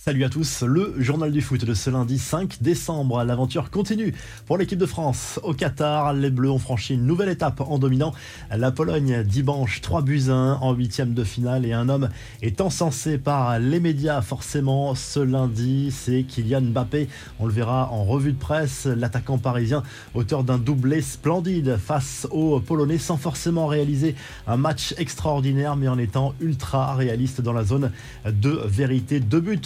Salut à tous, le journal du foot de ce lundi 5 décembre. L'aventure continue pour l'équipe de France. Au Qatar, les Bleus ont franchi une nouvelle étape en dominant la Pologne dimanche 3 buts 1 en huitième de finale et un homme est encensé par les médias forcément ce lundi, c'est Kylian Mbappé. On le verra en revue de presse, l'attaquant parisien, auteur d'un doublé splendide face aux Polonais sans forcément réaliser un match extraordinaire mais en étant ultra réaliste dans la zone de vérité. Deux buts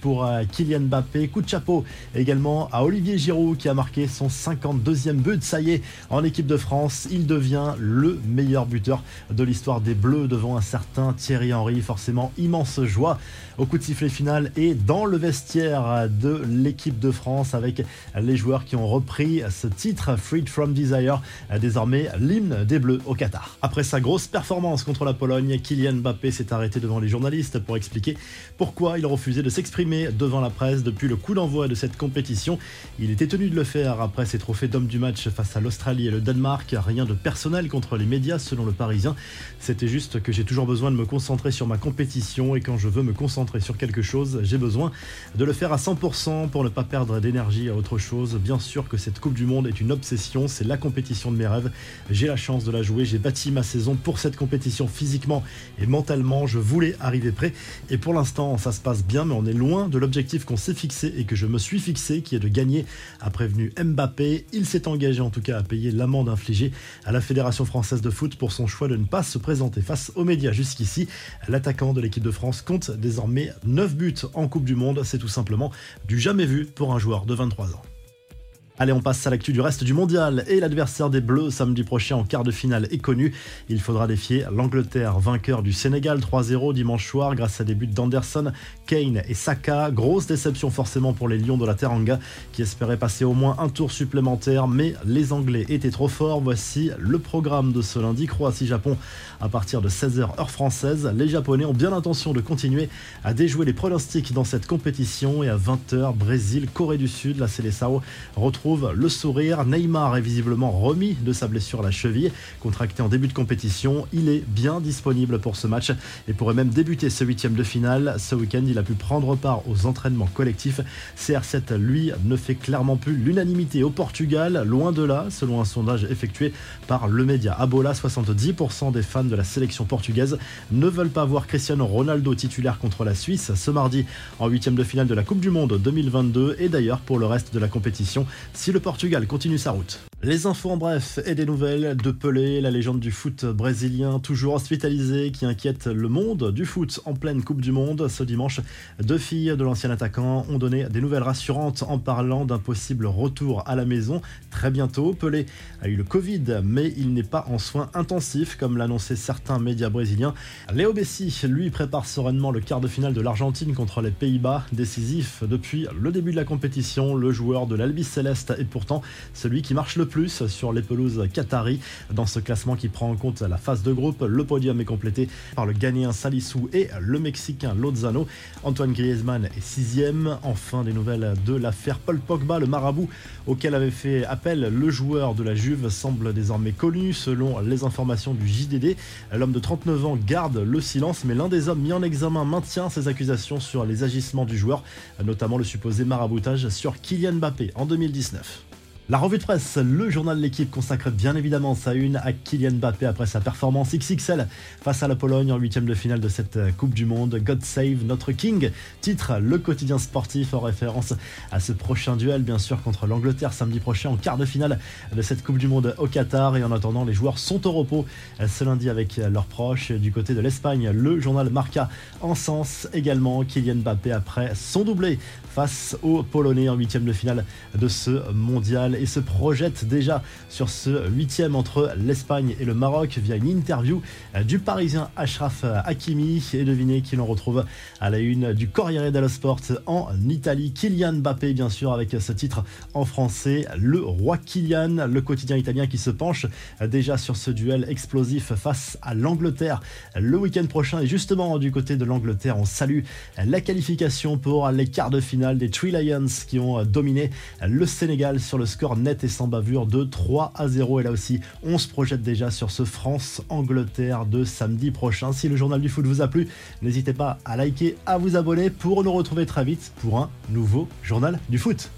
pour euh, Kylian Mbappé. Coup de chapeau également à Olivier Giroud qui a marqué son 52e but. Ça y est, en équipe de France, il devient le meilleur buteur de l'histoire des Bleus devant un certain Thierry Henry. Forcément, immense joie au coup de sifflet final et dans le vestiaire de l'équipe de France avec les joueurs qui ont repris ce titre Freed from Desire, désormais l'hymne des Bleus au Qatar. Après sa grosse performance contre la Pologne, Kylian Mbappé s'est arrêté devant les journalistes pour expliquer pourquoi il refusait de s'exprimer devant la presse depuis le coup d'envoi de cette compétition. Il était tenu de le faire après ses trophées d'homme du match face à l'Australie et le Danemark. Rien de personnel contre les médias selon le Parisien. C'était juste que j'ai toujours besoin de me concentrer sur ma compétition et quand je veux me concentrer sur quelque chose, j'ai besoin de le faire à 100% pour ne pas perdre d'énergie à autre chose. Bien sûr que cette Coupe du Monde est une obsession, c'est la compétition de mes rêves. J'ai la chance de la jouer, j'ai bâti ma saison pour cette compétition physiquement et mentalement. Je voulais arriver prêt et pour l'instant ça se passe bien, on est loin de l'objectif qu'on s'est fixé et que je me suis fixé, qui est de gagner, a prévenu Mbappé. Il s'est engagé en tout cas à payer l'amende infligée à la Fédération française de foot pour son choix de ne pas se présenter face aux médias jusqu'ici. L'attaquant de l'équipe de France compte désormais 9 buts en Coupe du Monde. C'est tout simplement du jamais vu pour un joueur de 23 ans. Allez, on passe à l'actu du reste du mondial. Et l'adversaire des Bleus samedi prochain en quart de finale est connu. Il faudra défier l'Angleterre, vainqueur du Sénégal 3-0 dimanche soir grâce à des buts d'Anderson, Kane et Saka. Grosse déception forcément pour les Lions de la Teranga qui espéraient passer au moins un tour supplémentaire, mais les Anglais étaient trop forts. Voici le programme de ce lundi Croatie-Japon à partir de 16h heure française. Les Japonais ont bien l'intention de continuer à déjouer les pronostics dans cette compétition et à 20h Brésil, Corée du Sud. La Seleção retrouve le sourire. Neymar est visiblement remis de sa blessure à la cheville, contractée en début de compétition. Il est bien disponible pour ce match et pourrait même débuter ce huitième de finale. Ce week-end, il a pu prendre part aux entraînements collectifs. CR7, lui, ne fait clairement plus l'unanimité au Portugal, loin de là, selon un sondage effectué par le média Abola. 70% des fans de la sélection portugaise ne veulent pas voir Cristiano Ronaldo titulaire contre la Suisse ce mardi en huitième de finale de la Coupe du Monde 2022 et d'ailleurs pour le reste de la compétition si le Portugal continue sa route. Les infos en bref et des nouvelles de Pelé, la légende du foot brésilien toujours hospitalisé qui inquiète le monde du foot en pleine Coupe du Monde. Ce dimanche, deux filles de l'ancien attaquant ont donné des nouvelles rassurantes en parlant d'un possible retour à la maison très bientôt. Pelé a eu le Covid, mais il n'est pas en soins intensifs comme l'annonçaient certains médias brésiliens. Léo Bessi, lui, prépare sereinement le quart de finale de l'Argentine contre les Pays-Bas, décisif depuis le début de la compétition. Le joueur de l'Albi Céleste est pourtant celui qui marche le plus sur les pelouses Qatari. Dans ce classement qui prend en compte la phase de groupe, le podium est complété par le Ghanéen Salissou et le Mexicain Lozano. Antoine Griezmann est sixième. Enfin, des nouvelles de l'affaire Paul Pogba, le marabout auquel avait fait appel le joueur de la Juve, semble désormais connu selon les informations du JDD. L'homme de 39 ans garde le silence, mais l'un des hommes mis en examen maintient ses accusations sur les agissements du joueur, notamment le supposé maraboutage sur Kylian Mbappé en 2019. La revue de presse, le journal de l'équipe consacre bien évidemment sa une à Kylian Mbappé après sa performance XXL face à la Pologne en huitième de finale de cette Coupe du Monde. God Save Notre King, titre le quotidien sportif en référence à ce prochain duel bien sûr contre l'Angleterre samedi prochain en quart de finale de cette Coupe du Monde au Qatar. Et en attendant, les joueurs sont au repos ce lundi avec leurs proches. Du côté de l'Espagne, le journal Marca en sens également Kylian Mbappé après son doublé face aux Polonais en huitième de finale de ce mondial et se projette déjà sur ce huitième entre l'Espagne et le Maroc via une interview du Parisien Ashraf Hakimi. Et devinez qui l'on retrouve à la une du Corriere dello Sport en Italie. Kylian Mbappé, bien sûr, avec ce titre en français, le roi Kylian, le quotidien italien qui se penche déjà sur ce duel explosif face à l'Angleterre le week-end prochain. Et justement, du côté de l'Angleterre, on salue la qualification pour les quarts de finale des Three Lions qui ont dominé le Sénégal sur le score net et sans bavure de 3 à 0. Et là aussi, on se projette déjà sur ce France-Angleterre de samedi prochain. Si le journal du foot vous a plu, n'hésitez pas à liker, à vous abonner pour nous retrouver très vite pour un nouveau journal du foot.